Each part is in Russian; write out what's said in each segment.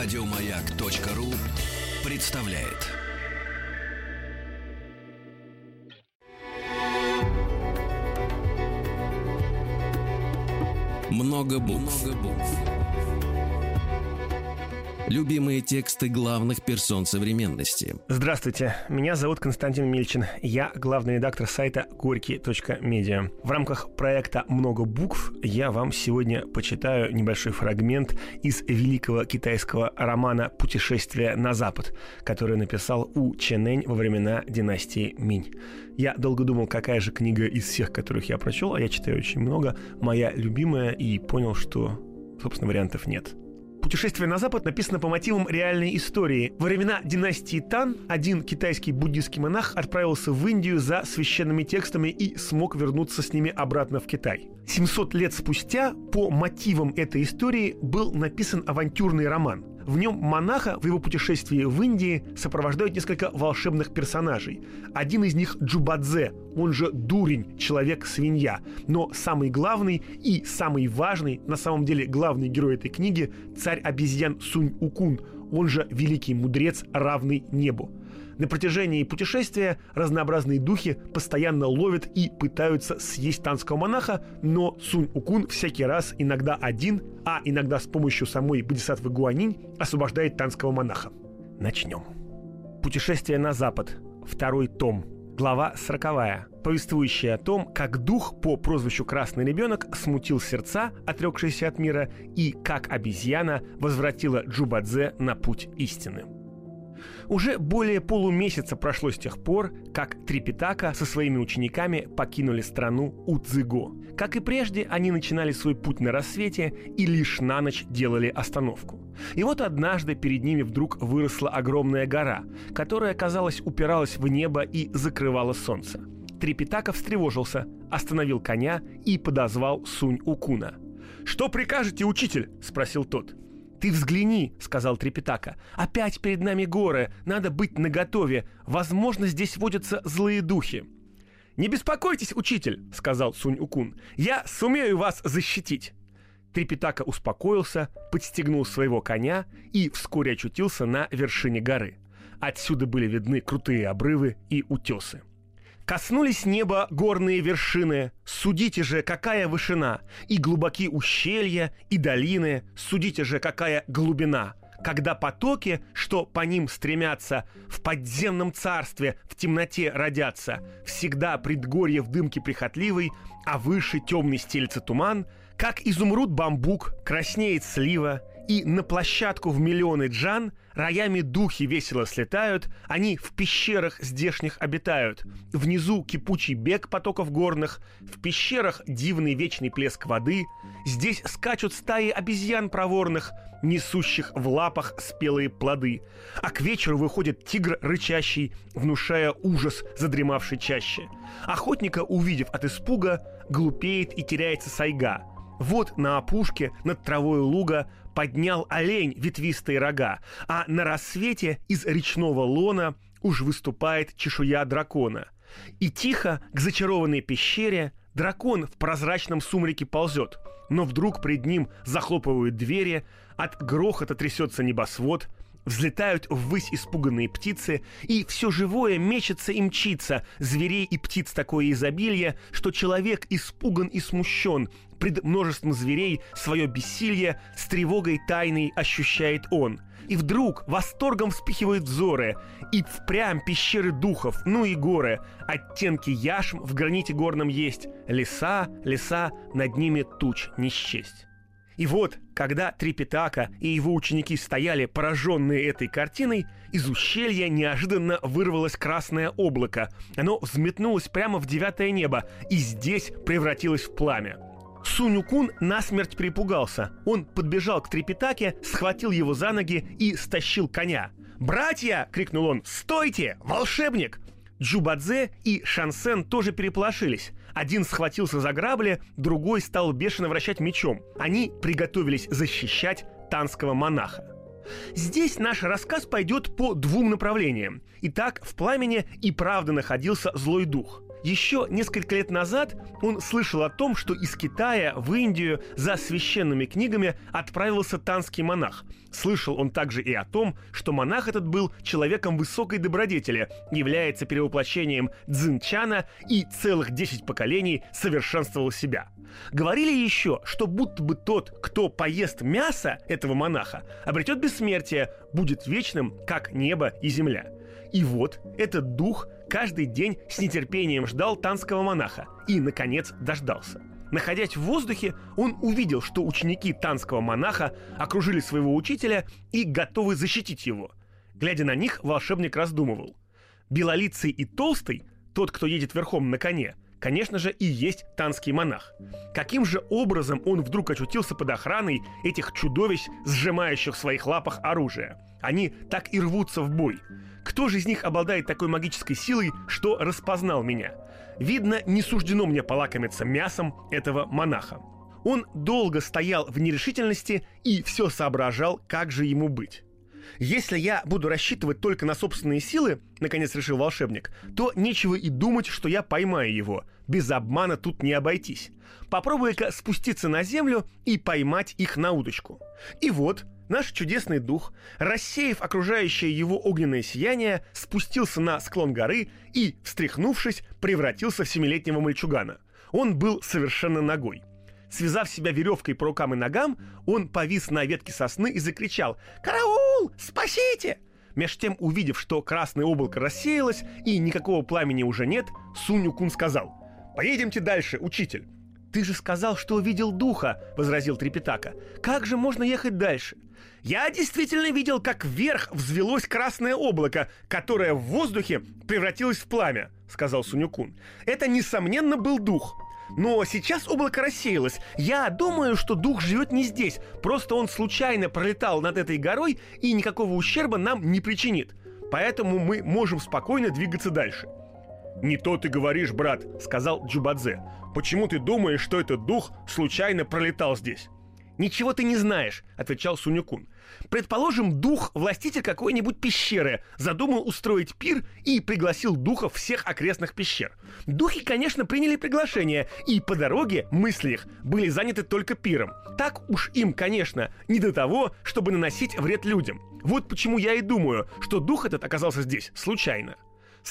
Радиомаяк.ру представляет. Много букв. Любимые тексты главных персон современности. Здравствуйте, меня зовут Константин Мильчин. Я главный редактор сайта горький.медиа. В рамках проекта «Много букв» я вам сегодня почитаю небольшой фрагмент из великого китайского романа «Путешествие на Запад», который написал У Ченэнь во времена династии Минь. Я долго думал, какая же книга из всех, которых я прочел, а я читаю очень много, моя любимая, и понял, что, собственно, вариантов нет – «Путешествие на Запад» написано по мотивам реальной истории. Во времена династии Тан один китайский буддийский монах отправился в Индию за священными текстами и смог вернуться с ними обратно в Китай. 700 лет спустя по мотивам этой истории был написан авантюрный роман – в нем монаха в его путешествии в Индии сопровождают несколько волшебных персонажей. Один из них Джубадзе, он же дурень, человек-свинья. Но самый главный и самый важный, на самом деле главный герой этой книги, царь обезьян Сунь Укун, он же великий мудрец, равный небу. На протяжении путешествия разнообразные духи постоянно ловят и пытаются съесть танского монаха, но Сунь Укун всякий раз, иногда один, а иногда с помощью самой Бодисаттвы Гуанинь, освобождает танского монаха. Начнем. Путешествие на запад. Второй том. Глава сороковая, повествующая о том, как дух по прозвищу «Красный ребенок» смутил сердца, отрекшиеся от мира, и как обезьяна возвратила Джубадзе на путь истины. Уже более полумесяца прошло с тех пор, как Трипитака со своими учениками покинули страну Удзыго. Как и прежде, они начинали свой путь на рассвете и лишь на ночь делали остановку. И вот однажды перед ними вдруг выросла огромная гора, которая, казалось, упиралась в небо и закрывала солнце. Трипитака встревожился, остановил коня и подозвал Сунь Укуна. «Что прикажете, учитель?» – спросил тот. «Ты взгляни», — сказал Трепетака. «Опять перед нами горы. Надо быть наготове. Возможно, здесь водятся злые духи». «Не беспокойтесь, учитель», — сказал Сунь-Укун. «Я сумею вас защитить». Трепетака успокоился, подстегнул своего коня и вскоре очутился на вершине горы. Отсюда были видны крутые обрывы и утесы. Коснулись неба горные вершины, судите же, какая вышина, и глубоки ущелья, и долины, судите же, какая глубина. Когда потоки, что по ним стремятся, в подземном царстве в темноте родятся, всегда предгорье в дымке прихотливой, а выше темный стелится туман, как изумруд бамбук, краснеет слива, и на площадку в миллионы джан роями духи весело слетают, они в пещерах здешних обитают. Внизу кипучий бег потоков горных, в пещерах дивный вечный плеск воды, здесь скачут стаи обезьян проворных, несущих в лапах спелые плоды. А к вечеру выходит тигр рычащий, внушая ужас задремавший чаще. Охотника, увидев от испуга, глупеет и теряется сайга – вот на опушке над травой луга поднял олень ветвистые рога, а на рассвете из речного лона уж выступает чешуя дракона. И тихо к зачарованной пещере дракон в прозрачном сумраке ползет, но вдруг пред ним захлопывают двери, от грохота трясется небосвод, Взлетают ввысь испуганные птицы, и все живое мечется и мчится. Зверей и птиц такое изобилие, что человек испуган и смущен. Пред множеством зверей свое бессилие с тревогой тайной ощущает он. И вдруг восторгом вспихивает взоры, и впрямь пещеры духов, ну и горы. Оттенки яшм в граните горном есть, леса, леса, над ними туч не счесть. И вот, когда Трипитака и его ученики стояли пораженные этой картиной, из ущелья неожиданно вырвалось красное облако. Оно взметнулось прямо в девятое небо и здесь превратилось в пламя. Сунюкун насмерть перепугался. Он подбежал к Трипитаке, схватил его за ноги и стащил коня. «Братья!» — крикнул он. «Стойте! Волшебник!» Джубадзе и Шансен тоже переполошились. Один схватился за грабли, другой стал бешено вращать мечом. Они приготовились защищать танского монаха. Здесь наш рассказ пойдет по двум направлениям. Итак, в пламени и правда находился злой дух. Еще несколько лет назад он слышал о том, что из Китая в Индию за священными книгами отправился танский монах. Слышал он также и о том, что монах этот был человеком высокой добродетели, является перевоплощением дзинчана и целых 10 поколений совершенствовал себя. Говорили еще, что будто бы тот, кто поест мясо этого монаха, обретет бессмертие, будет вечным, как небо и земля. И вот этот дух каждый день с нетерпением ждал танского монаха и, наконец, дождался. Находясь в воздухе, он увидел, что ученики танского монаха окружили своего учителя и готовы защитить его. Глядя на них, волшебник раздумывал. Белолицый и толстый, тот, кто едет верхом на коне, конечно же, и есть танский монах. Каким же образом он вдруг очутился под охраной этих чудовищ, сжимающих в своих лапах оружие? Они так и рвутся в бой. Кто же из них обладает такой магической силой, что распознал меня? Видно, не суждено мне полакомиться мясом этого монаха. Он долго стоял в нерешительности и все соображал, как же ему быть. Если я буду рассчитывать только на собственные силы, наконец решил волшебник, то нечего и думать, что я поймаю его. Без обмана тут не обойтись. Попробуй-ка спуститься на землю и поймать их на удочку. И вот, наш чудесный дух, рассеяв окружающее его огненное сияние, спустился на склон горы и, встряхнувшись, превратился в семилетнего мальчугана. Он был совершенно ногой. Связав себя веревкой по рукам и ногам, он повис на ветке сосны и закричал «Караул! Спасите!» Меж тем, увидев, что красное облако рассеялось и никакого пламени уже нет, Суню Кун сказал «Поедемте дальше, учитель». «Ты же сказал, что увидел духа», — возразил Трепетака. «Как же можно ехать дальше?» «Я действительно видел, как вверх взвелось красное облако, которое в воздухе превратилось в пламя», — сказал Сунюкун. «Это, несомненно, был дух. Но сейчас облако рассеялось. Я думаю, что дух живет не здесь. Просто он случайно пролетал над этой горой и никакого ущерба нам не причинит. Поэтому мы можем спокойно двигаться дальше. «Не то ты говоришь, брат», — сказал Джубадзе. «Почему ты думаешь, что этот дух случайно пролетал здесь?» «Ничего ты не знаешь», — отвечал Сунюкун. «Предположим, дух, властитель какой-нибудь пещеры, задумал устроить пир и пригласил духов всех окрестных пещер. Духи, конечно, приняли приглашение, и по дороге мысли их были заняты только пиром. Так уж им, конечно, не до того, чтобы наносить вред людям. Вот почему я и думаю, что дух этот оказался здесь случайно».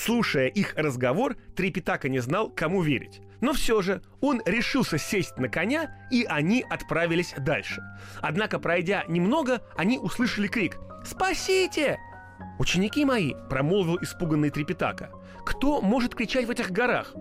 Слушая их разговор, Трепетака не знал, кому верить. Но все же он решился сесть на коня, и они отправились дальше. Однако, пройдя немного, они услышали крик «Спасите!» «Ученики мои!» – промолвил испуганный Трепетака. «Кто может кричать в этих горах?»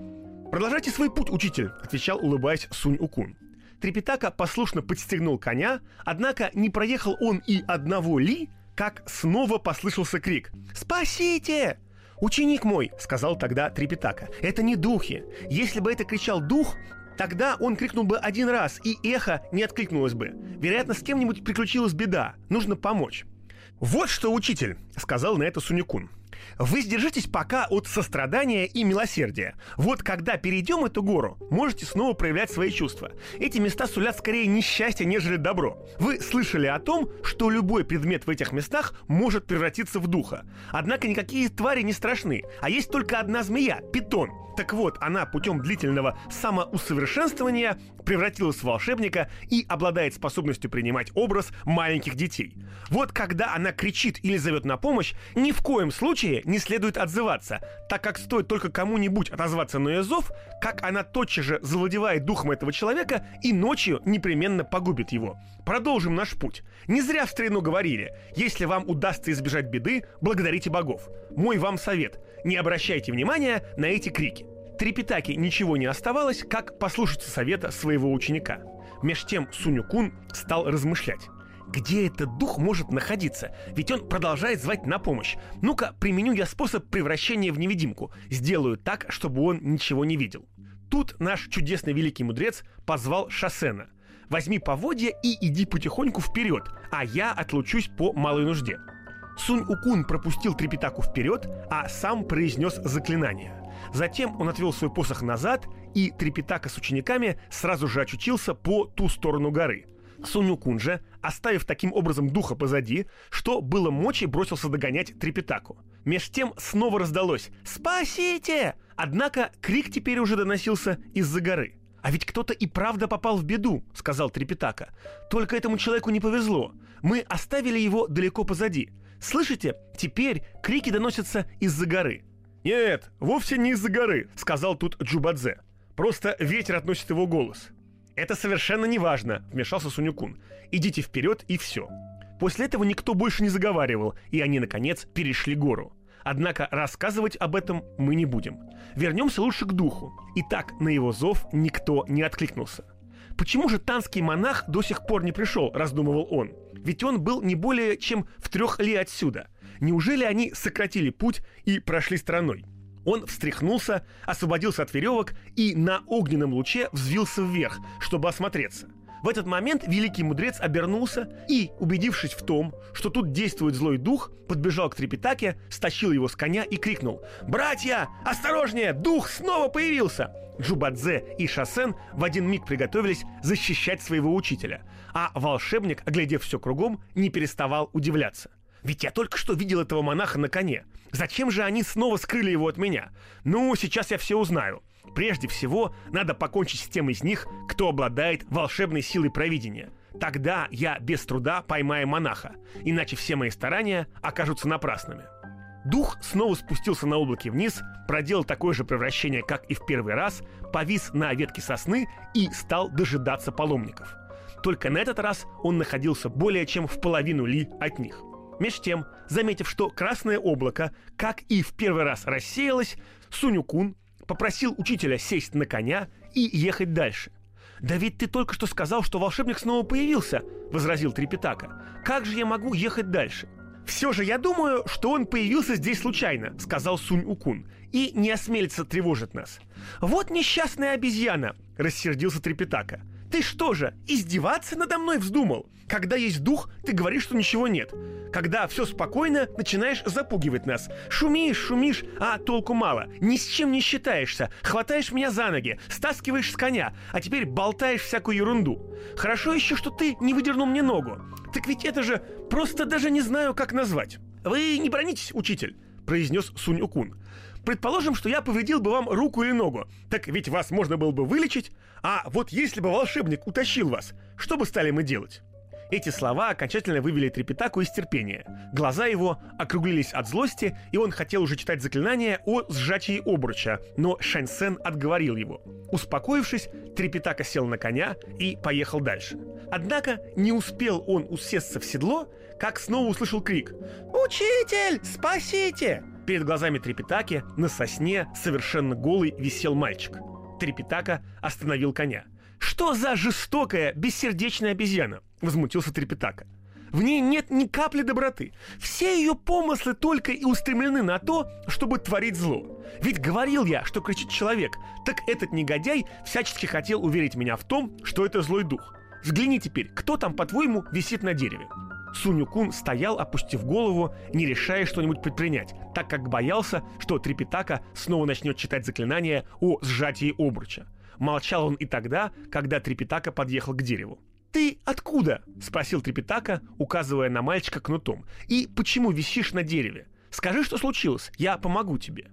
«Продолжайте свой путь, учитель!» – отвечал, улыбаясь Сунь Укун. Трепетака послушно подстегнул коня, однако не проехал он и одного ли, как снова послышался крик «Спасите!» «Ученик мой», — сказал тогда Трепетака, — «это не духи. Если бы это кричал дух, Тогда он крикнул бы один раз, и эхо не откликнулось бы. Вероятно, с кем-нибудь приключилась беда. Нужно помочь. «Вот что, учитель», — сказал на это Сунюкун. Вы сдержитесь пока от сострадания и милосердия. Вот когда перейдем эту гору, можете снова проявлять свои чувства. Эти места сулят скорее несчастье, нежели добро. Вы слышали о том, что любой предмет в этих местах может превратиться в духа. Однако никакие твари не страшны, а есть только одна змея – питон. Так вот, она путем длительного самоусовершенствования превратилась в волшебника и обладает способностью принимать образ маленьких детей. Вот когда она кричит или зовет на помощь, ни в коем случае не следует отзываться, так как стоит только кому-нибудь отозваться на ее зов, как она тотчас же завладевает духом этого человека и ночью непременно погубит его. Продолжим наш путь. Не зря в старину говорили, если вам удастся избежать беды, благодарите богов. Мой вам совет – не обращайте внимания на эти крики. Трепетаки ничего не оставалось, как послушаться совета своего ученика. Меж тем Суню-кун стал размышлять. Где этот дух может находиться? Ведь он продолжает звать на помощь. Ну-ка, применю я способ превращения в невидимку. Сделаю так, чтобы он ничего не видел. Тут наш чудесный великий мудрец позвал Шасена. Возьми поводья и иди потихоньку вперед, а я отлучусь по малой нужде. Сунь Укун пропустил Трепетаку вперед, а сам произнес заклинание. Затем он отвел свой посох назад, и Трепетака с учениками сразу же очутился по ту сторону горы – Сунюкун же, оставив таким образом духа позади, что было мочи, бросился догонять Трепетаку. Меж тем снова раздалось «Спасите!», Однако крик теперь уже доносился из-за горы. «А ведь кто-то и правда попал в беду», — сказал Трепетака. «Только этому человеку не повезло. Мы оставили его далеко позади. Слышите, теперь крики доносятся из-за горы». «Нет, вовсе не из-за горы», — сказал тут Джубадзе. «Просто ветер относит его голос». «Это совершенно не важно», — вмешался Сунюкун. «Идите вперед и все». После этого никто больше не заговаривал, и они, наконец, перешли гору. Однако рассказывать об этом мы не будем. Вернемся лучше к духу. Итак, на его зов никто не откликнулся. Почему же танский монах до сих пор не пришел, раздумывал он. Ведь он был не более чем в трех ли отсюда. Неужели они сократили путь и прошли стороной? Он встряхнулся, освободился от веревок и на огненном луче взвился вверх, чтобы осмотреться. В этот момент великий мудрец обернулся и, убедившись в том, что тут действует злой дух, подбежал к Трепетаке, стащил его с коня и крикнул «Братья, осторожнее! Дух снова появился!» Джубадзе и Шасен в один миг приготовились защищать своего учителя, а волшебник, оглядев все кругом, не переставал удивляться. Ведь я только что видел этого монаха на коне. Зачем же они снова скрыли его от меня? Ну, сейчас я все узнаю. Прежде всего, надо покончить с тем из них, кто обладает волшебной силой провидения. Тогда я без труда поймаю монаха, иначе все мои старания окажутся напрасными. Дух снова спустился на облаке вниз, проделал такое же превращение, как и в первый раз, повис на ветке сосны и стал дожидаться паломников. Только на этот раз он находился более чем в половину ли от них. Меж тем, заметив, что красное облако, как и в первый раз рассеялось, Сунюкун попросил учителя сесть на коня и ехать дальше. «Да ведь ты только что сказал, что волшебник снова появился», — возразил Трепетака. «Как же я могу ехать дальше?» «Все же я думаю, что он появился здесь случайно», — сказал Сунь Укун, «и не осмелится тревожить нас». «Вот несчастная обезьяна», — рассердился Трепетака. Ты что же, издеваться надо мной вздумал? Когда есть дух, ты говоришь, что ничего нет. Когда все спокойно, начинаешь запугивать нас. Шумишь, шумишь, а толку мало. Ни с чем не считаешься. Хватаешь меня за ноги, стаскиваешь с коня, а теперь болтаешь всякую ерунду. Хорошо еще, что ты не выдернул мне ногу. Так ведь это же просто даже не знаю, как назвать. Вы не бронитесь, учитель, произнес Сунь Укун. Предположим, что я повредил бы вам руку или ногу. Так ведь вас можно было бы вылечить. А вот если бы волшебник утащил вас, что бы стали мы делать? Эти слова окончательно вывели Трепетаку из терпения. Глаза его округлились от злости, и он хотел уже читать заклинание о сжатии обруча, но Шаньсен отговорил его. Успокоившись, Трепетака сел на коня и поехал дальше. Однако не успел он усесться в седло, как снова услышал крик «Учитель, спасите!» Перед глазами Трепетаки на сосне совершенно голый висел мальчик. Трепетака остановил коня. «Что за жестокая, бессердечная обезьяна?» — возмутился Трепетака. В ней нет ни капли доброты. Все ее помыслы только и устремлены на то, чтобы творить зло. Ведь говорил я, что кричит человек, так этот негодяй всячески хотел уверить меня в том, что это злой дух. Взгляни теперь, кто там, по-твоему, висит на дереве. Суню-кун стоял, опустив голову, не решая что-нибудь предпринять, так как боялся, что Трипитака снова начнет читать заклинание о сжатии обруча. Молчал он и тогда, когда Трипитака подъехал к дереву. «Ты откуда?» — спросил Трипитака, указывая на мальчика кнутом. «И почему висишь на дереве? Скажи, что случилось, я помогу тебе».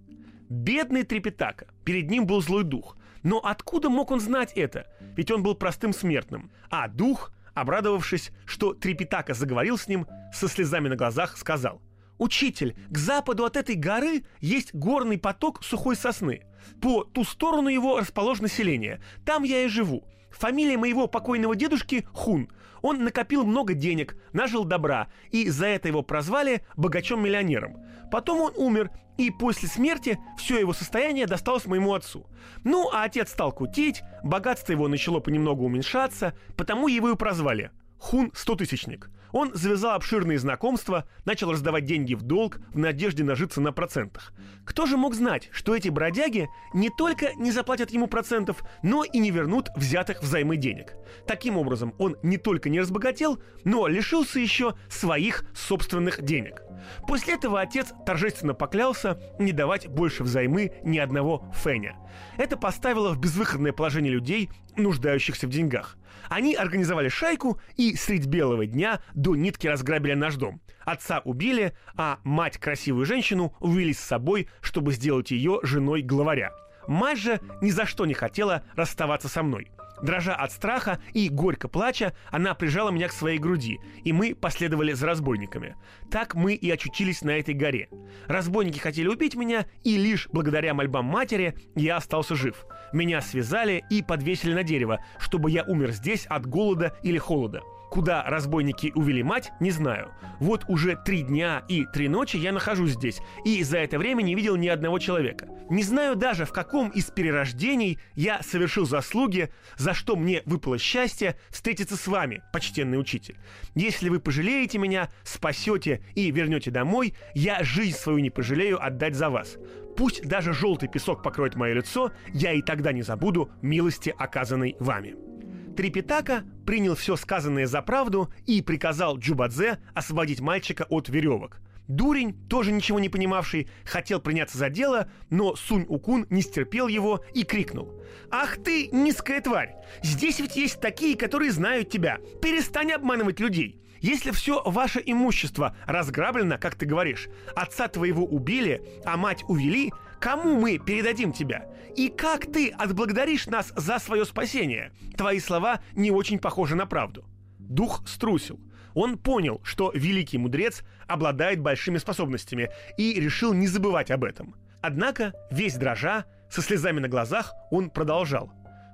Бедный Трипитака, перед ним был злой дух. Но откуда мог он знать это? Ведь он был простым смертным. А дух Обрадовавшись, что Трепетака заговорил с ним, со слезами на глазах сказал «Учитель, к западу от этой горы есть горный поток сухой сосны. По ту сторону его расположено селение. Там я и живу. Фамилия моего покойного дедушки Хун. Он накопил много денег, нажил добра, и за это его прозвали богачом-миллионером. Потом он умер, и после смерти все его состояние досталось моему отцу. Ну, а отец стал кутить, богатство его начало понемногу уменьшаться, потому его и прозвали Хун стотысячник. Он завязал обширные знакомства, начал раздавать деньги в долг в надежде нажиться на процентах. Кто же мог знать, что эти бродяги не только не заплатят ему процентов, но и не вернут взятых взаймы денег. Таким образом, он не только не разбогател, но лишился еще своих собственных денег. После этого отец торжественно поклялся не давать больше взаймы ни одного феня. Это поставило в безвыходное положение людей, нуждающихся в деньгах. Они организовали шайку и средь белого дня до нитки разграбили наш дом. Отца убили, а мать, красивую женщину, увели с собой, чтобы сделать ее женой главаря. Мать же ни за что не хотела расставаться со мной. Дрожа от страха и горько плача, она прижала меня к своей груди, и мы последовали за разбойниками. Так мы и очутились на этой горе. Разбойники хотели убить меня, и лишь благодаря мольбам матери я остался жив. Меня связали и подвесили на дерево, чтобы я умер здесь от голода или холода. Куда разбойники увели мать, не знаю. Вот уже три дня и три ночи я нахожусь здесь, и за это время не видел ни одного человека. Не знаю даже, в каком из перерождений я совершил заслуги, за что мне выпало счастье встретиться с вами, почтенный учитель. Если вы пожалеете меня, спасете и вернете домой, я жизнь свою не пожалею отдать за вас. Пусть даже желтый песок покроет мое лицо, я и тогда не забуду милости, оказанной вами. Трипитака принял все сказанное за правду и приказал Джубадзе освободить мальчика от веревок. Дурень, тоже ничего не понимавший, хотел приняться за дело, но Сунь-Укун не стерпел его и крикнул. «Ах ты, низкая тварь! Здесь ведь есть такие, которые знают тебя! Перестань обманывать людей! Если все ваше имущество разграблено, как ты говоришь, отца твоего убили, а мать увели, Кому мы передадим тебя? И как ты отблагодаришь нас за свое спасение? Твои слова не очень похожи на правду. Дух струсил. Он понял, что великий мудрец обладает большими способностями и решил не забывать об этом. Однако, весь дрожа, со слезами на глазах, он продолжал.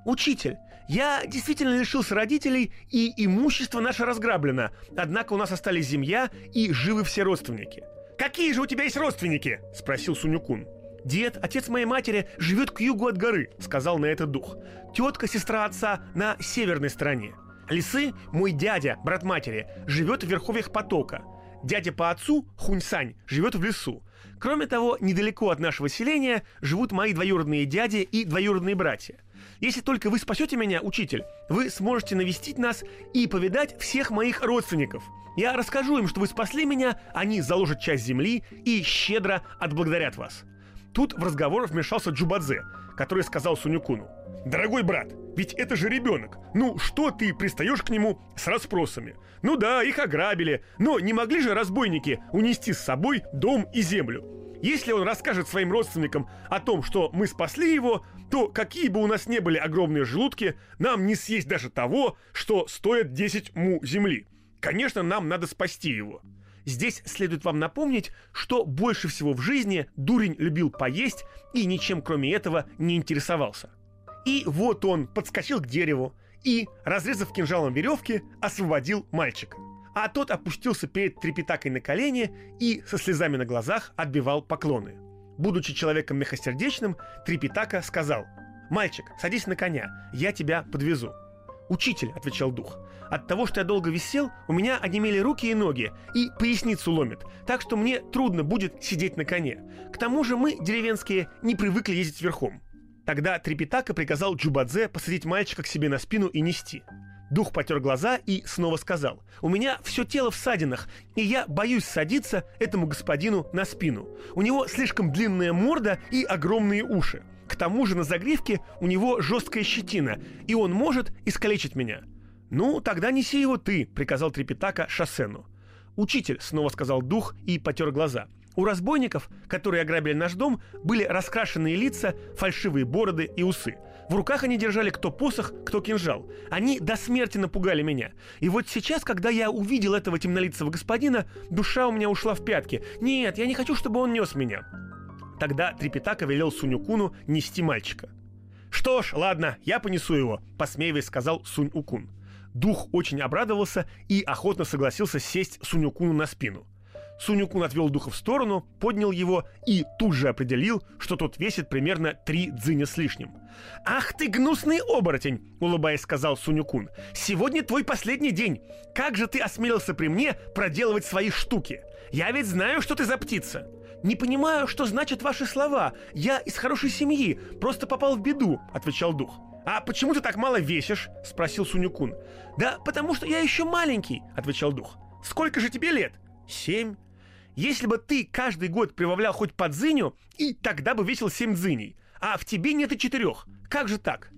«Учитель, я действительно лишился родителей, и имущество наше разграблено, однако у нас остались семья и живы все родственники». «Какие же у тебя есть родственники?» – спросил Сунюкун. «Дед, отец моей матери, живет к югу от горы», — сказал на это дух. «Тетка, сестра отца, на северной стороне. Лисы, мой дядя, брат матери, живет в верховьях потока. Дядя по отцу, Хуньсань, живет в лесу. Кроме того, недалеко от нашего селения живут мои двоюродные дяди и двоюродные братья. Если только вы спасете меня, учитель, вы сможете навестить нас и повидать всех моих родственников. Я расскажу им, что вы спасли меня, они заложат часть земли и щедро отблагодарят вас. Тут в разговор вмешался Джубадзе, который сказал Сунюкуну. «Дорогой брат, ведь это же ребенок. Ну, что ты пристаешь к нему с расспросами? Ну да, их ограбили, но не могли же разбойники унести с собой дом и землю? Если он расскажет своим родственникам о том, что мы спасли его, то какие бы у нас не были огромные желудки, нам не съесть даже того, что стоит 10 му земли. Конечно, нам надо спасти его. Здесь следует вам напомнить, что больше всего в жизни дурень любил поесть и ничем кроме этого не интересовался. И вот он подскочил к дереву и, разрезав кинжалом веревки, освободил мальчика. А тот опустился перед трепетакой на колени и со слезами на глазах отбивал поклоны. Будучи человеком мягкосердечным, Трепетака сказал «Мальчик, садись на коня, я тебя подвезу». «Учитель», — отвечал дух, — «от того, что я долго висел, у меня онемели руки и ноги, и поясницу ломит, так что мне трудно будет сидеть на коне. К тому же мы, деревенские, не привыкли ездить верхом». Тогда Трепетака приказал Джубадзе посадить мальчика к себе на спину и нести. Дух потер глаза и снова сказал, «У меня все тело в садинах, и я боюсь садиться этому господину на спину. У него слишком длинная морда и огромные уши. К тому же на загривке у него жесткая щетина, и он может искалечить меня. «Ну, тогда неси его ты», — приказал Трепетака Шассену. «Учитель», — снова сказал дух и потер глаза. У разбойников, которые ограбили наш дом, были раскрашенные лица, фальшивые бороды и усы. В руках они держали кто посох, кто кинжал. Они до смерти напугали меня. И вот сейчас, когда я увидел этого темнолицего господина, душа у меня ушла в пятки. Нет, я не хочу, чтобы он нес меня. Тогда Трепетака велел Сунь-Укуну нести мальчика. «Что ж, ладно, я понесу его», — посмеиваясь сказал Сунь-Укун. Дух очень обрадовался и охотно согласился сесть Сунь-Укуну на спину. Сунь-Укун отвел духа в сторону, поднял его и тут же определил, что тот весит примерно три дзыня с лишним. «Ах ты гнусный оборотень!» — улыбаясь, сказал Сунь-Укун. «Сегодня твой последний день. Как же ты осмелился при мне проделывать свои штуки? Я ведь знаю, что ты за птица. «Не понимаю, что значат ваши слова. Я из хорошей семьи, просто попал в беду», — отвечал дух. «А почему ты так мало весишь?» — спросил Сунюкун. «Да потому что я еще маленький», — отвечал дух. «Сколько же тебе лет?» «Семь». «Если бы ты каждый год прибавлял хоть по дзыню, и тогда бы весил семь дзыней, а в тебе нет и четырех. Как же так?»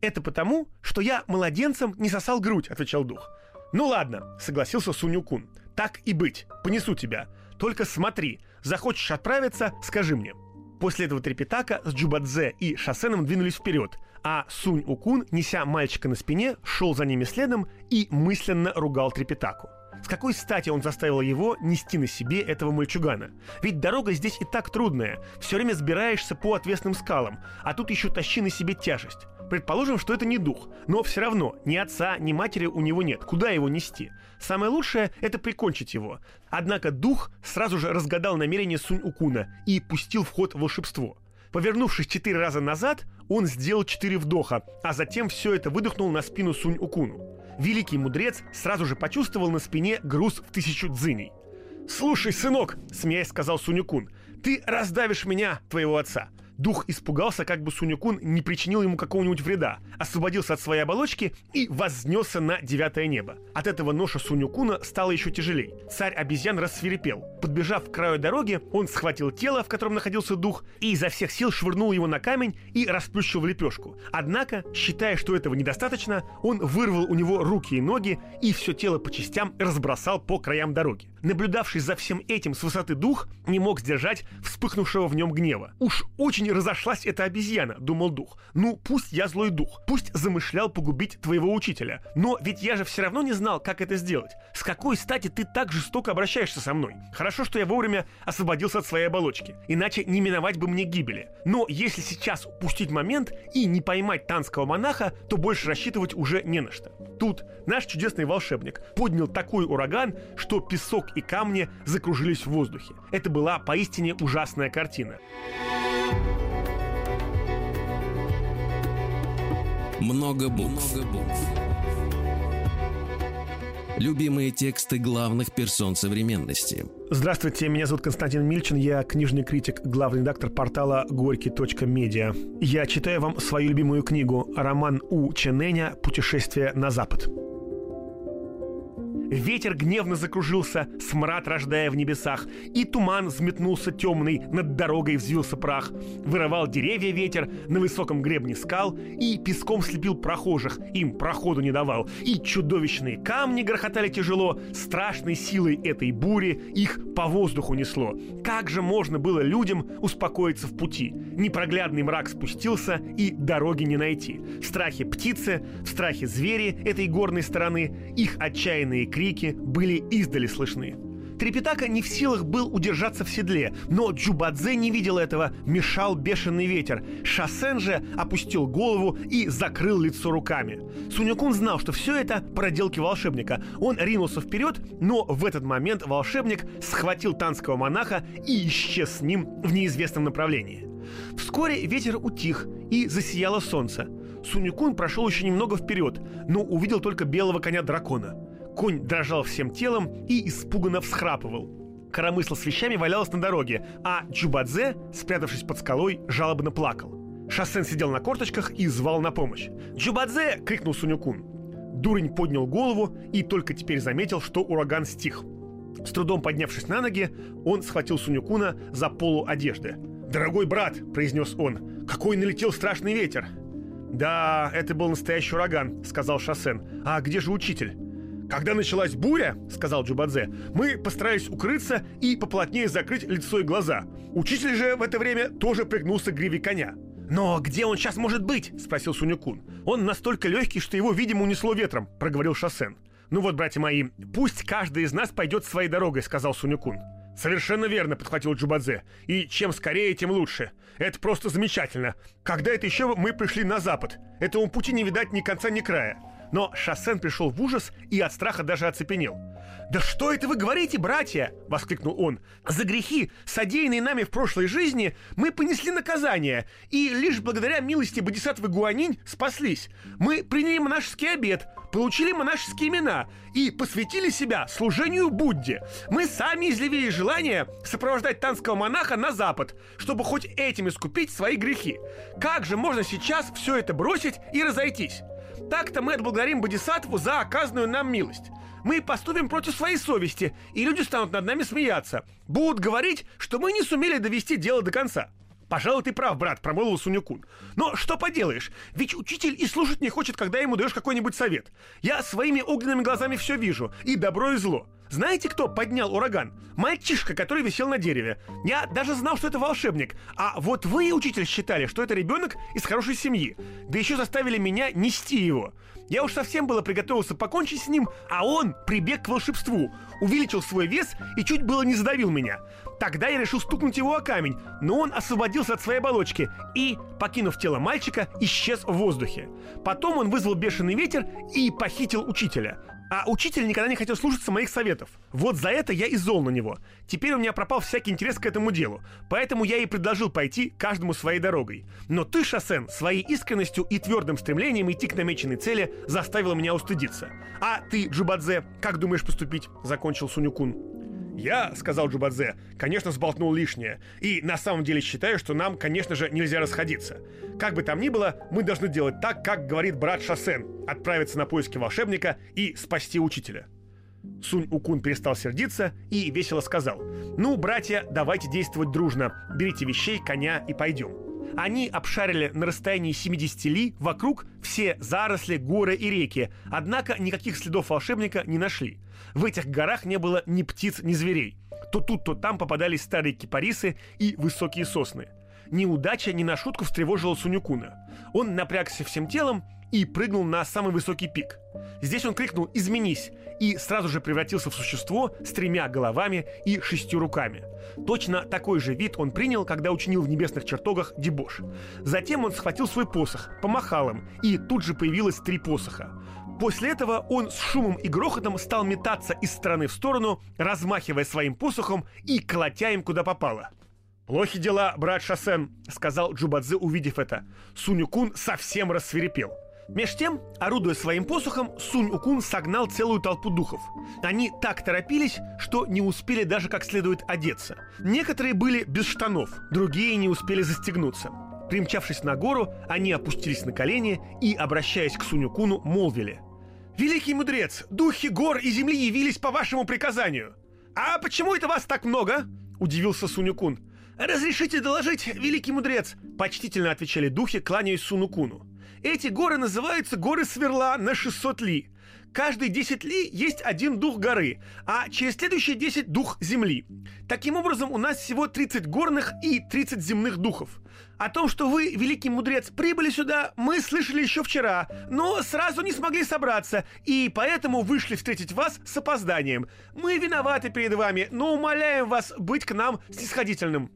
Это потому, что я младенцем не сосал грудь, отвечал дух. Ну ладно, согласился Суню-кун. Так и быть, понесу тебя. Только смотри, захочешь отправиться, скажи мне. После этого Трепетака с Джубадзе и Шасеном двинулись вперед, а Сунь Укун, неся мальчика на спине, шел за ними следом и мысленно ругал Трепетаку. С какой стати он заставил его нести на себе этого мальчугана? Ведь дорога здесь и так трудная. Все время сбираешься по отвесным скалам, а тут еще тащи на себе тяжесть. Предположим, что это не дух, но все равно ни отца, ни матери у него нет. Куда его нести? Самое лучшее — это прикончить его. Однако дух сразу же разгадал намерение Сунь-Укуна и пустил в ход волшебство. Повернувшись четыре раза назад, он сделал четыре вдоха, а затем все это выдохнул на спину Сунь-Укуну. Великий мудрец сразу же почувствовал на спине груз в тысячу дзыней. «Слушай, сынок», — смеясь сказал Сунь-Укун, — «ты раздавишь меня, твоего отца. Дух испугался, как бы Сунюкун не причинил ему какого-нибудь вреда, освободился от своей оболочки и вознесся на девятое небо. От этого ноша Сунюкуна стало еще тяжелей. Царь обезьян рассверепел. Подбежав к краю дороги, он схватил тело, в котором находился дух, и изо всех сил швырнул его на камень и расплющил в лепешку. Однако, считая, что этого недостаточно, он вырвал у него руки и ноги и все тело по частям разбросал по краям дороги. Наблюдавший за всем этим с высоты дух не мог сдержать вспыхнувшего в нем гнева. Уж очень разошлась эта обезьяна, думал дух. Ну, пусть я злой дух, пусть замышлял погубить твоего учителя. Но ведь я же все равно не знал, как это сделать. С какой стати ты так жестоко обращаешься со мной? Хорошо, что я вовремя освободился от своей оболочки, иначе не миновать бы мне гибели. Но если сейчас упустить момент и не поймать танского монаха, то больше рассчитывать уже не на что. Тут наш чудесный волшебник поднял такой ураган, что песок и камни закружились в воздухе. Это была поистине ужасная картина. Много букв. Много букв. Любимые тексты главных персон современности. Здравствуйте, меня зовут Константин Мильчин, я книжный критик, главный редактор портала горький.медиа. Я читаю вам свою любимую книгу, роман У Чененя «Путешествие на Запад». Ветер гневно закружился, смрад рождая в небесах, и туман взметнулся темный, над дорогой взвился прах. Вырывал деревья ветер на высоком гребне скал и песком слепил прохожих, им проходу не давал. И чудовищные камни грохотали тяжело, страшной силой этой бури их по воздуху несло. Как же можно было людям успокоиться в пути? Непроглядный мрак спустился, и дороги не найти. В страхе птицы, в страхе звери этой горной стороны, их отчаянные крики были издали слышны. Трепетака не в силах был удержаться в седле, но Джубадзе не видел этого, мешал бешеный ветер. Шасен же опустил голову и закрыл лицо руками. Сунюкун знал, что все это проделки волшебника. Он ринулся вперед, но в этот момент волшебник схватил танского монаха и исчез с ним в неизвестном направлении. Вскоре ветер утих, и засияло солнце. Сунюкун прошел еще немного вперед, но увидел только белого коня дракона. Конь дрожал всем телом и испуганно всхрапывал. Коромысло с вещами валялось на дороге, а Джубадзе, спрятавшись под скалой, жалобно плакал. Шассен сидел на корточках и звал на помощь. «Джубадзе!» — крикнул Сунюкун. Дурень поднял голову и только теперь заметил, что ураган стих. С трудом поднявшись на ноги, он схватил Сунюкуна за полу одежды. «Дорогой брат!» — произнес он. «Какой налетел страшный ветер!» «Да, это был настоящий ураган», — сказал Шассен. «А где же учитель?» «Когда началась буря, — сказал Джубадзе, — мы постарались укрыться и поплотнее закрыть лицо и глаза. Учитель же в это время тоже пригнулся к гриве коня. «Но где он сейчас может быть?» — спросил Сунюкун. «Он настолько легкий, что его, видимо, унесло ветром», — проговорил Шассен. «Ну вот, братья мои, пусть каждый из нас пойдет своей дорогой», — сказал Сунюкун. «Совершенно верно», — подхватил Джубадзе. «И чем скорее, тем лучше. Это просто замечательно. Когда это еще мы пришли на запад? Этому пути не видать ни конца, ни края. Но Шассен пришел в ужас и от страха даже оцепенел. «Да что это вы говорите, братья?» — воскликнул он. «За грехи, содеянные нами в прошлой жизни, мы понесли наказание, и лишь благодаря милости Бодисатвы Гуанинь спаслись. Мы приняли монашеский обед, получили монашеские имена и посвятили себя служению Будде. Мы сами изъявили желание сопровождать танского монаха на запад, чтобы хоть этим искупить свои грехи. Как же можно сейчас все это бросить и разойтись?» Так-то мы отблагодарим Бодисатву за оказанную нам милость. Мы поступим против своей совести, и люди станут над нами смеяться. Будут говорить, что мы не сумели довести дело до конца. «Пожалуй, ты прав, брат», — промолвил Сунюкун. «Но что поделаешь? Ведь учитель и слушать не хочет, когда ему даешь какой-нибудь совет. Я своими огненными глазами все вижу, и добро, и зло. Знаете, кто поднял ураган? Мальчишка, который висел на дереве. Я даже знал, что это волшебник. А вот вы, учитель, считали, что это ребенок из хорошей семьи. Да еще заставили меня нести его. Я уж совсем было приготовился покончить с ним, а он прибег к волшебству, увеличил свой вес и чуть было не задавил меня. Тогда я решил стукнуть его о камень, но он освободился от своей оболочки и, покинув тело мальчика, исчез в воздухе. Потом он вызвал бешеный ветер и похитил учителя. А учитель никогда не хотел слушаться моих советов. Вот за это я и зол на него. Теперь у меня пропал всякий интерес к этому делу. Поэтому я и предложил пойти каждому своей дорогой. Но ты, Шасен, своей искренностью и твердым стремлением идти к намеченной цели заставила меня устыдиться. А ты, Джубадзе, как думаешь поступить? Закончил Сунюкун. «Я, — сказал Джубадзе, — конечно, сболтнул лишнее. И на самом деле считаю, что нам, конечно же, нельзя расходиться. Как бы там ни было, мы должны делать так, как говорит брат Шасен, отправиться на поиски волшебника и спасти учителя». Сунь Укун перестал сердиться и весело сказал «Ну, братья, давайте действовать дружно. Берите вещей, коня и пойдем». Они обшарили на расстоянии 70 ли вокруг все заросли, горы и реки, однако никаких следов волшебника не нашли. В этих горах не было ни птиц, ни зверей. То тут, то там попадались старые кипарисы и высокие сосны. Неудача не на шутку встревожила Сунюкуна. Он напрягся всем телом и прыгнул на самый высокий пик. Здесь он крикнул «Изменись!» и сразу же превратился в существо с тремя головами и шестью руками. Точно такой же вид он принял, когда учинил в небесных чертогах дебош. Затем он схватил свой посох, помахал им, и тут же появилось три посоха. После этого он с шумом и грохотом стал метаться из стороны в сторону, размахивая своим посохом и колотя им куда попало. «Плохи дела, брат Шасен», — сказал Джубадзе, увидев это. Сунюкун совсем рассверепел. Меж тем, орудуя своим посохом, Сунь-Укун согнал целую толпу духов. Они так торопились, что не успели даже как следует одеться. Некоторые были без штанов, другие не успели застегнуться. Примчавшись на гору, они опустились на колени и, обращаясь к Сунюкуну, молвили. «Великий мудрец, духи гор и земли явились по вашему приказанию!» «А почему это вас так много?» – удивился Сунюкун. «Разрешите доложить, великий мудрец!» – почтительно отвечали духи, кланяясь Сунукуну. Эти горы называются горы Сверла на 600 ли. Каждые 10 ли есть один дух горы, а через следующие 10 дух земли. Таким образом, у нас всего 30 горных и 30 земных духов. О том, что вы, великий мудрец, прибыли сюда, мы слышали еще вчера, но сразу не смогли собраться, и поэтому вышли встретить вас с опозданием. Мы виноваты перед вами, но умоляем вас быть к нам снисходительным.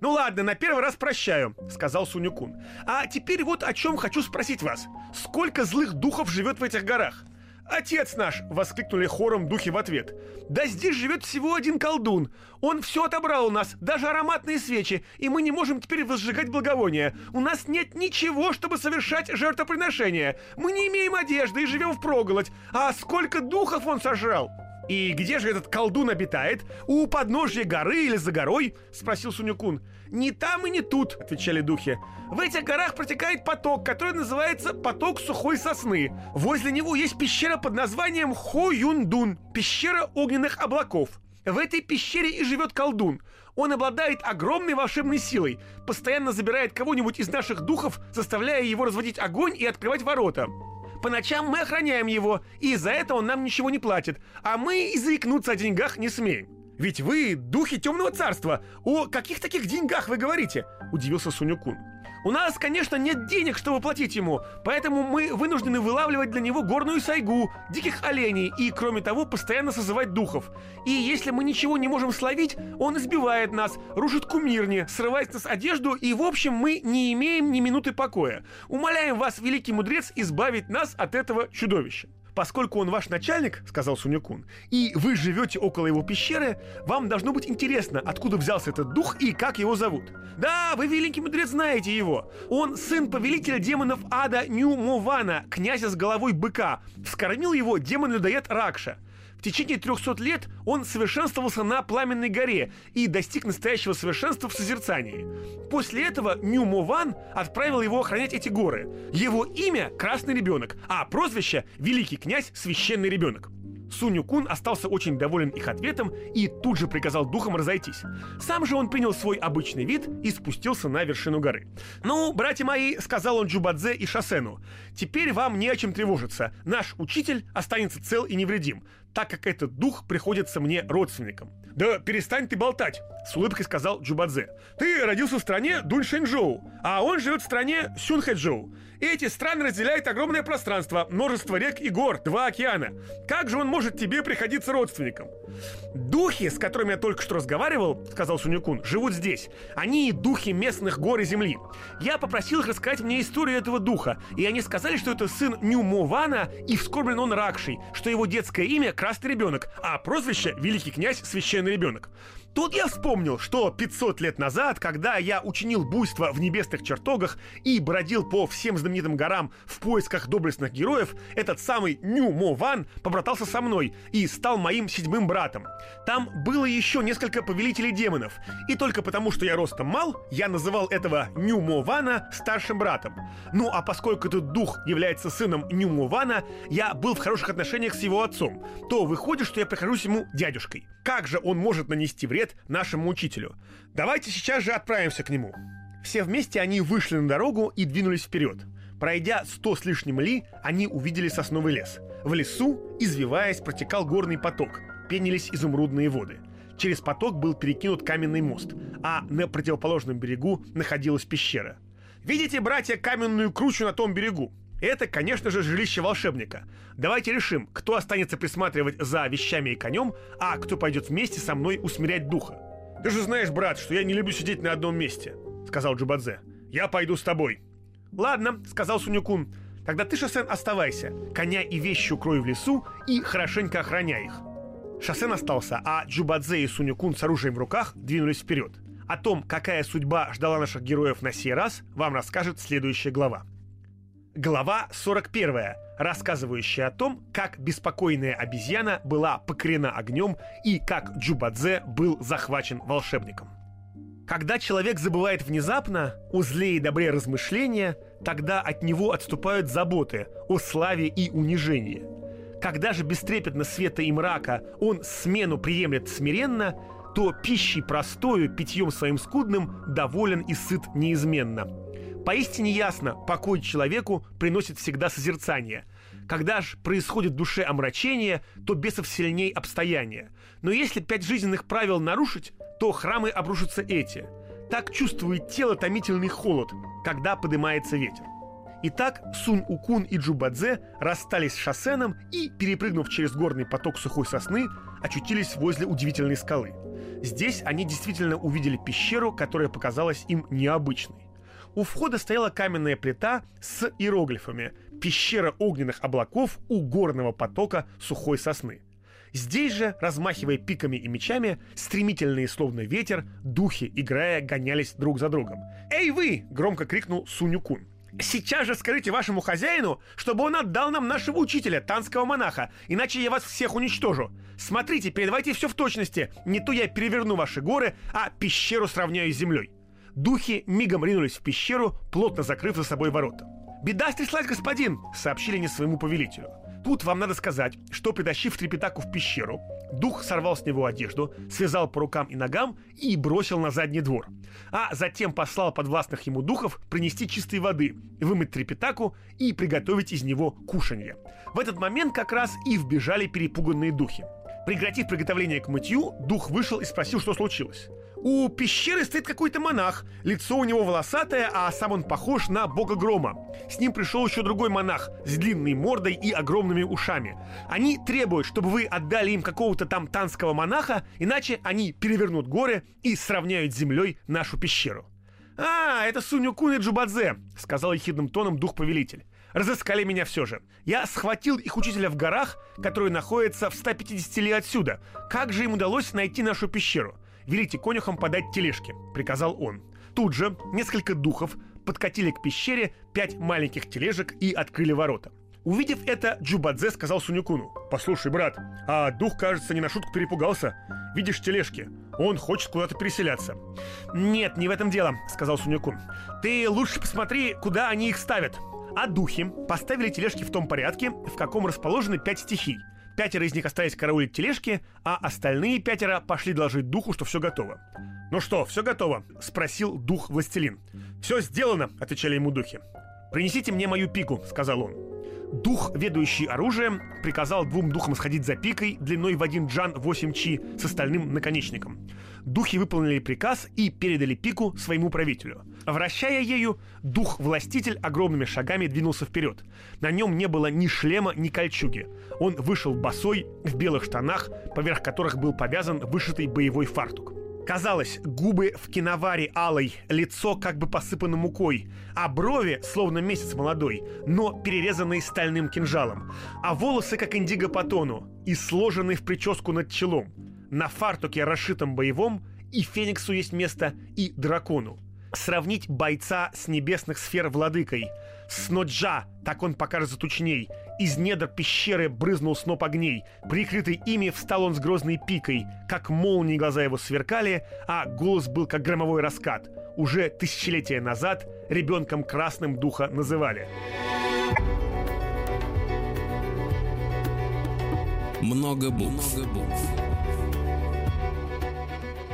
«Ну ладно, на первый раз прощаю», — сказал Сунюкун. «А теперь вот о чем хочу спросить вас. Сколько злых духов живет в этих горах?» «Отец наш!» — воскликнули хором духи в ответ. «Да здесь живет всего один колдун. Он все отобрал у нас, даже ароматные свечи, и мы не можем теперь возжигать благовония. У нас нет ничего, чтобы совершать жертвоприношения. Мы не имеем одежды и живем в проголодь. А сколько духов он сожрал!» «И где же этот колдун обитает? У подножья горы или за горой?» — спросил Сунюкун. «Ни там и не тут», — отвечали духи. «В этих горах протекает поток, который называется поток сухой сосны. Возле него есть пещера под названием Хо-Юндун, пещера огненных облаков. В этой пещере и живет колдун. Он обладает огромной волшебной силой, постоянно забирает кого-нибудь из наших духов, заставляя его разводить огонь и открывать ворота. По ночам мы охраняем его, и из-за этого он нам ничего не платит, а мы и заикнуться о деньгах не смеем. Ведь вы духи темного царства. О каких таких деньгах вы говорите? Удивился Сунюкун. У нас, конечно, нет денег, чтобы платить ему, поэтому мы вынуждены вылавливать для него горную сайгу, диких оленей и, кроме того, постоянно созывать духов. И если мы ничего не можем словить, он избивает нас, рушит кумирни, срывает нас одежду, и, в общем, мы не имеем ни минуты покоя. Умоляем вас, великий мудрец, избавить нас от этого чудовища. Поскольку он ваш начальник, сказал Сунюкун, и вы живете около его пещеры, вам должно быть интересно, откуда взялся этот дух и как его зовут. Да, вы, великий мудрец, знаете его. Он сын повелителя демонов ада Нюмована, князя с головой быка. Вскормил его демон-людоед Ракша. В течение 300 лет он совершенствовался на Пламенной горе и достиг настоящего совершенства в созерцании. После этого Нюмован отправил его охранять эти горы. Его имя – Красный Ребенок, а прозвище – Великий князь Священный Ребенок. Суню-кун остался очень доволен их ответом и тут же приказал духам разойтись. Сам же он принял свой обычный вид и спустился на вершину горы. «Ну, братья мои», — сказал он Джубадзе и Шасену, — «теперь вам не о чем тревожиться. Наш учитель останется цел и невредим, так как этот дух приходится мне родственником». «Да перестань ты болтать!» — с улыбкой сказал Джубадзе. «Ты родился в стране Дуньшэньчжоу, а он живет в стране Сюнхэчжоу. Эти страны разделяют огромное пространство, множество рек и гор, два океана. Как же он может тебе приходиться родственником?» «Духи, с которыми я только что разговаривал, — сказал Сунюкун, — живут здесь. Они духи местных гор и земли. Я попросил их рассказать мне историю этого духа, и они сказали, что это сын Нюмована и вскормлен он Ракшей, что его детское имя — Красный ребенок, а прозвище — Великий князь Священный ребенок. Тут я вспомнил, что 500 лет назад, когда я учинил буйство в небесных чертогах и бродил по всем знаменитым горам в поисках доблестных героев, этот самый Ню Мо Ван побратался со мной и стал моим седьмым братом. Там было еще несколько повелителей демонов, и только потому, что я ростом мал, я называл этого Ню Мо Вана старшим братом. Ну а поскольку этот дух является сыном Ню Мо Вана, я был в хороших отношениях с его отцом, то выходит, что я прихожусь ему дядюшкой. Как же он может нанести вред нашему учителю. Давайте сейчас же отправимся к нему. Все вместе они вышли на дорогу и двинулись вперед. Пройдя сто с лишним ли, они увидели сосновый лес. В лесу, извиваясь, протекал горный поток. Пенились изумрудные воды. Через поток был перекинут каменный мост, а на противоположном берегу находилась пещера. Видите, братья, каменную кручу на том берегу? Это, конечно же, жилище волшебника. Давайте решим, кто останется присматривать за вещами и конем, а кто пойдет вместе со мной усмирять духа. Ты же знаешь, брат, что я не люблю сидеть на одном месте, сказал Джубадзе. Я пойду с тобой. Ладно, сказал Сунюкун. Тогда ты, Шосен, оставайся. Коня и вещи укрой в лесу и хорошенько охраняй их. Шосен остался, а Джубадзе и Сунюкун с оружием в руках двинулись вперед. О том, какая судьба ждала наших героев на сей раз, вам расскажет следующая глава. Глава 41, рассказывающая о том, как беспокойная обезьяна была покорена огнем и как Джубадзе был захвачен волшебником. Когда человек забывает внезапно о зле и добре размышления, тогда от него отступают заботы о славе и унижении. Когда же бестрепетно света и мрака он смену приемлет смиренно, то пищей простою, питьем своим скудным доволен и сыт неизменно – Поистине ясно, покой человеку приносит всегда созерцание. Когда же происходит в душе омрачение, то бесов сильней обстояния. Но если пять жизненных правил нарушить, то храмы обрушатся эти. Так чувствует тело томительный холод, когда поднимается ветер. Итак, Сунь Укун и Джубадзе расстались с Шасеном и, перепрыгнув через горный поток сухой сосны, очутились возле удивительной скалы. Здесь они действительно увидели пещеру, которая показалась им необычной. У входа стояла каменная плита с иероглифами «Пещера огненных облаков у горного потока сухой сосны». Здесь же, размахивая пиками и мечами, стремительные, словно ветер, духи, играя, гонялись друг за другом. «Эй вы!» — громко крикнул Сунюкун. «Сейчас же скажите вашему хозяину, чтобы он отдал нам нашего учителя, танского монаха, иначе я вас всех уничтожу. Смотрите, передавайте все в точности, не то я переверну ваши горы, а пещеру сравняю с землей». Духи мигом ринулись в пещеру, плотно закрыв за собой ворота. «Беда стряслась, господин!» — сообщили не своему повелителю. Тут вам надо сказать, что, притащив Трепетаку в пещеру, дух сорвал с него одежду, связал по рукам и ногам и бросил на задний двор. А затем послал подвластных ему духов принести чистой воды, вымыть Трепетаку и приготовить из него кушанье. В этот момент как раз и вбежали перепуганные духи. Прекратив приготовление к мытью, дух вышел и спросил, что случилось. У пещеры стоит какой-то монах. Лицо у него волосатое, а сам он похож на бога грома. С ним пришел еще другой монах с длинной мордой и огромными ушами. Они требуют, чтобы вы отдали им какого-то там танского монаха, иначе они перевернут горы и сравняют с землей нашу пещеру. «А, это Сунюкун и Джубадзе», — сказал ехидным тоном дух-повелитель. Разыскали меня все же. Я схватил их учителя в горах, которые находятся в 150 ли отсюда. Как же им удалось найти нашу пещеру? «Велите конюхам подать тележки», — приказал он. Тут же несколько духов подкатили к пещере пять маленьких тележек и открыли ворота. Увидев это, Джубадзе сказал Сунюкуну. «Послушай, брат, а дух, кажется, не на шутку перепугался. Видишь тележки? Он хочет куда-то переселяться». «Нет, не в этом дело», — сказал Сунюкун. «Ты лучше посмотри, куда они их ставят». А духи поставили тележки в том порядке, в каком расположены пять стихий. Пятеро из них остались караулить тележки, а остальные пятеро пошли доложить духу, что все готово. «Ну что, все готово?» — спросил дух-властелин. «Все сделано», — отвечали ему духи. «Принесите мне мою пику», — сказал он. Дух, ведущий оружием, приказал двум духам сходить за пикой длиной в один джан 8 чи с остальным наконечником. Духи выполнили приказ и передали пику своему правителю. Вращая ею, дух-властитель огромными шагами двинулся вперед. На нем не было ни шлема, ни кольчуги. Он вышел босой, в белых штанах, поверх которых был повязан вышитый боевой фартук. Казалось, губы в киноваре алой, лицо как бы посыпано мукой, а брови, словно месяц молодой, но перерезанные стальным кинжалом, а волосы, как индиго по тону, и сложенные в прическу над челом. На фартуке, расшитом боевом, и Фениксу есть место, и дракону. Сравнить бойца с небесных сфер владыкой. С Ноджа, так он покажется тучней, из недр пещеры брызнул сноп огней. Прикрытый ими встал он с грозной пикой. Как молнии глаза его сверкали, а голос был как громовой раскат. Уже тысячелетия назад ребенком красным духа называли. Много букв. Много букв.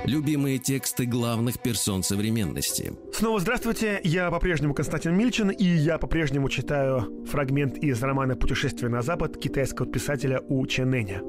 Любимые тексты главных персон современности. Снова здравствуйте, я по-прежнему Константин Мильчин, и я по-прежнему читаю фрагмент из романа «Путешествие на запад» китайского писателя У Ченэня.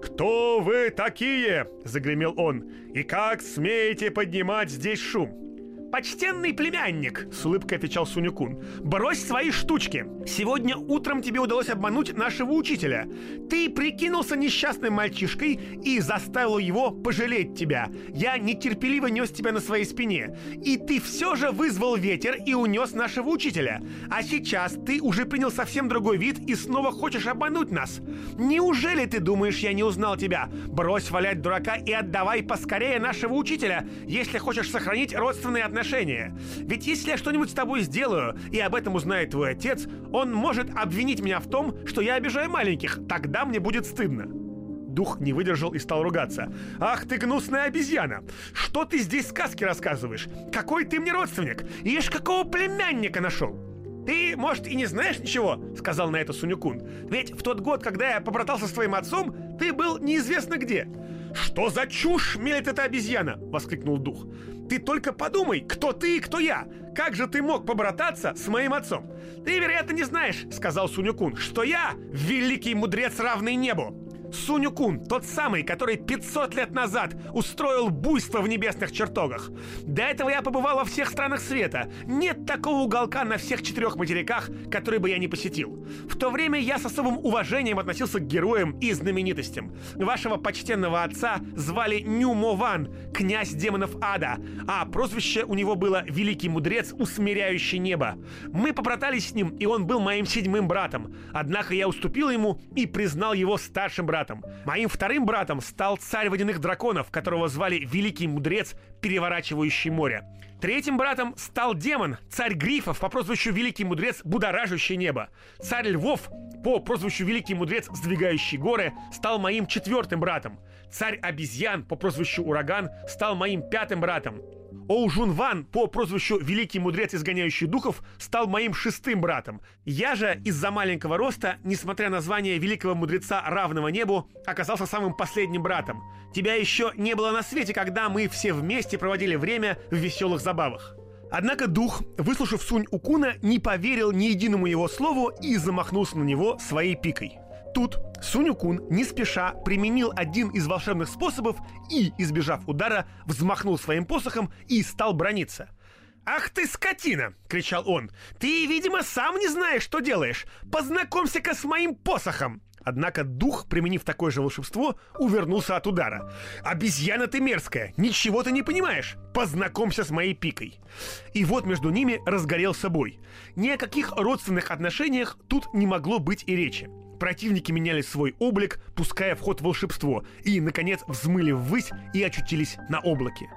«Кто вы такие?» — загремел он. «И как смеете поднимать здесь шум? «Почтенный племянник!» — с улыбкой отвечал Сунюкун. «Брось свои штучки! Сегодня утром тебе удалось обмануть нашего учителя. Ты прикинулся несчастным мальчишкой и заставил его пожалеть тебя. Я нетерпеливо нес тебя на своей спине. И ты все же вызвал ветер и унес нашего учителя. А сейчас ты уже принял совсем другой вид и снова хочешь обмануть нас. Неужели ты думаешь, я не узнал тебя? Брось валять дурака и отдавай поскорее нашего учителя, если хочешь сохранить родственные отношения отношения. Ведь если я что-нибудь с тобой сделаю, и об этом узнает твой отец, он может обвинить меня в том, что я обижаю маленьких. Тогда мне будет стыдно. Дух не выдержал и стал ругаться. «Ах ты гнусная обезьяна! Что ты здесь сказки рассказываешь? Какой ты мне родственник? Ишь, какого племянника нашел?» «Ты, может, и не знаешь ничего?» — сказал на это Сунюкун. «Ведь в тот год, когда я побратался с твоим отцом, ты был неизвестно где». «Что за чушь мелет эта обезьяна?» — воскликнул дух. Ты только подумай, кто ты и кто я. Как же ты мог побрататься с моим отцом? Ты, вероятно, не знаешь, сказал Сунюкун, что я великий мудрец, равный небу. Сунюкун, тот самый, который 500 лет назад устроил буйство в небесных чертогах. До этого я побывал во всех странах света. Нет такого уголка на всех четырех материках, который бы я не посетил. В то время я с особым уважением относился к героям и знаменитостям. Вашего почтенного отца звали Нюмован, князь демонов ада, а прозвище у него было Великий Мудрец, усмиряющий небо. Мы попратались с ним, и он был моим седьмым братом. Однако я уступил ему и признал его старшим братом братом. Моим вторым братом стал царь водяных драконов, которого звали Великий Мудрец, переворачивающий море. Третьим братом стал демон, царь грифов по прозвищу Великий Мудрец, будоражащий небо. Царь львов по прозвищу Великий Мудрец, сдвигающий горы, стал моим четвертым братом. Царь обезьян по прозвищу Ураган стал моим пятым братом. Оу Жун Ван по прозвищу Великий Мудрец, изгоняющий духов, стал моим шестым братом. Я же из-за маленького роста, несмотря на звание Великого Мудреца равного небу, оказался самым последним братом. Тебя еще не было на свете, когда мы все вместе проводили время в веселых забавах. Однако дух, выслушав Сунь Укуна, не поверил ни единому его слову и замахнулся на него своей пикой. Тут Сунюкун не спеша применил один из волшебных способов и, избежав удара, взмахнул своим посохом и стал брониться. «Ах ты, скотина!» — кричал он. «Ты, видимо, сам не знаешь, что делаешь. Познакомься-ка с моим посохом!» Однако дух, применив такое же волшебство, увернулся от удара. «Обезьяна ты мерзкая! Ничего ты не понимаешь! Познакомься с моей пикой!» И вот между ними разгорелся бой. Ни о каких родственных отношениях тут не могло быть и речи противники меняли свой облик, пуская в ход волшебство, и, наконец, взмыли ввысь и очутились на облаке.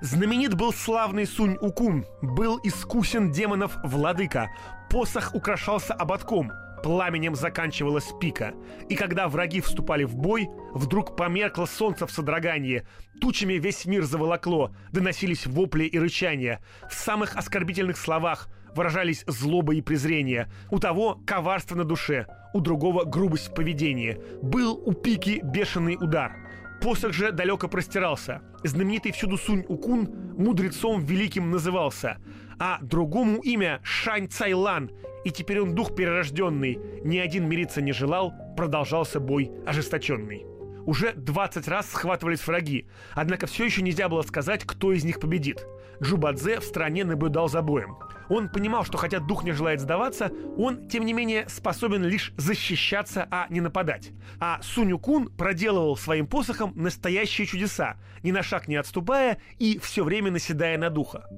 Знаменит был славный Сунь Укун, был искусен демонов владыка, посох украшался ободком, пламенем заканчивалась пика. И когда враги вступали в бой, вдруг померкло солнце в содрогании, тучами весь мир заволокло, доносились вопли и рычания. В самых оскорбительных словах выражались злоба и презрение, у того коварство на душе, у другого грубость в поведении. Был у пики бешеный удар. Посох же далеко простирался. Знаменитый всюду Сунь Укун мудрецом великим назывался, а другому имя Шань Цайлан, и теперь он дух перерожденный. Ни один мириться не желал, продолжался бой ожесточенный. Уже 20 раз схватывались враги, однако все еще нельзя было сказать, кто из них победит. Джубадзе в стране наблюдал за боем. Он понимал, что хотя дух не желает сдаваться, он, тем не менее, способен лишь защищаться, а не нападать. А Суню-кун проделывал своим посохом настоящие чудеса, ни на шаг не отступая и все время наседая на духа.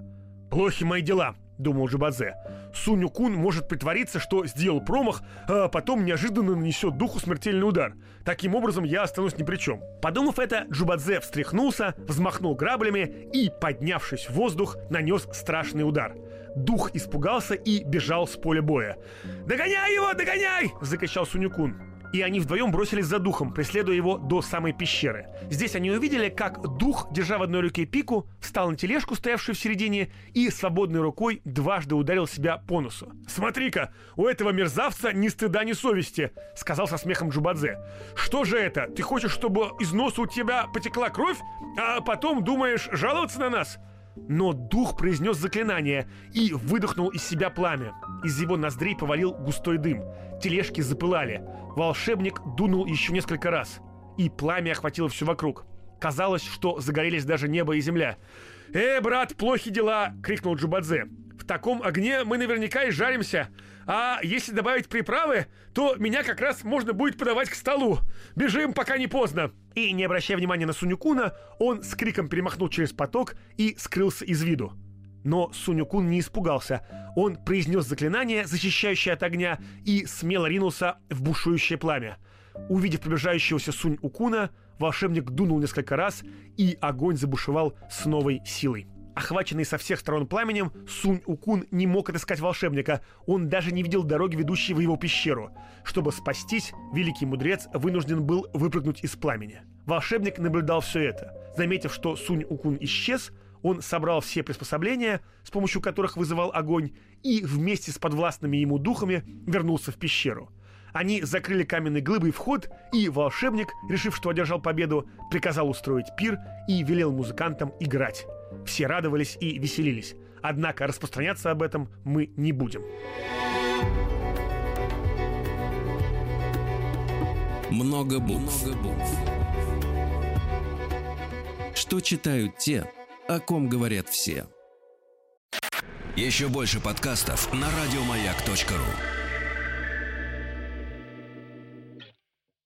«Плохи мои дела», — думал Джубадзе. Суню Кун может притвориться, что сделал промах, а потом неожиданно нанесет духу смертельный удар. Таким образом, я останусь ни при чем. Подумав это, Джубадзе встряхнулся, взмахнул граблями и, поднявшись в воздух, нанес страшный удар. Дух испугался и бежал с поля боя. «Догоняй его, догоняй!» – закричал Сунюкун и они вдвоем бросились за духом, преследуя его до самой пещеры. Здесь они увидели, как дух, держа в одной руке пику, встал на тележку, стоявшую в середине, и свободной рукой дважды ударил себя по носу. «Смотри-ка, у этого мерзавца ни стыда, ни совести!» — сказал со смехом Джубадзе. «Что же это? Ты хочешь, чтобы из носа у тебя потекла кровь, а потом думаешь жаловаться на нас?» Но дух произнес заклинание и выдохнул из себя пламя. Из его ноздрей повалил густой дым. Тележки запылали. Волшебник дунул еще несколько раз. И пламя охватило все вокруг. Казалось, что загорелись даже небо и земля. «Э, брат, плохи дела!» — крикнул Джубадзе. «В таком огне мы наверняка и жаримся. А если добавить приправы, то меня как раз можно будет подавать к столу. Бежим, пока не поздно!» И, не обращая внимания на Сунюкуна, он с криком перемахнул через поток и скрылся из виду. Но Сунюкун не испугался. Он произнес заклинание, защищающее от огня, и смело ринулся в бушующее пламя. Увидев приближающегося Сунь-Укуна, волшебник дунул несколько раз, и огонь забушевал с новой силой. Охваченный со всех сторон пламенем, Сунь-Укун не мог отыскать волшебника. Он даже не видел дороги, ведущей в его пещеру. Чтобы спастись, великий мудрец вынужден был выпрыгнуть из пламени. Волшебник наблюдал все это. Заметив, что Сунь-Укун исчез, он собрал все приспособления, с помощью которых вызывал огонь, и вместе с подвластными ему духами вернулся в пещеру. Они закрыли каменной глыбой вход, и волшебник, решив, что одержал победу, приказал устроить пир и велел музыкантам играть. Все радовались и веселились. Однако распространяться об этом мы не будем. Много букв. Что читают те, о ком говорят все. Еще больше подкастов на радиомаяк.ру.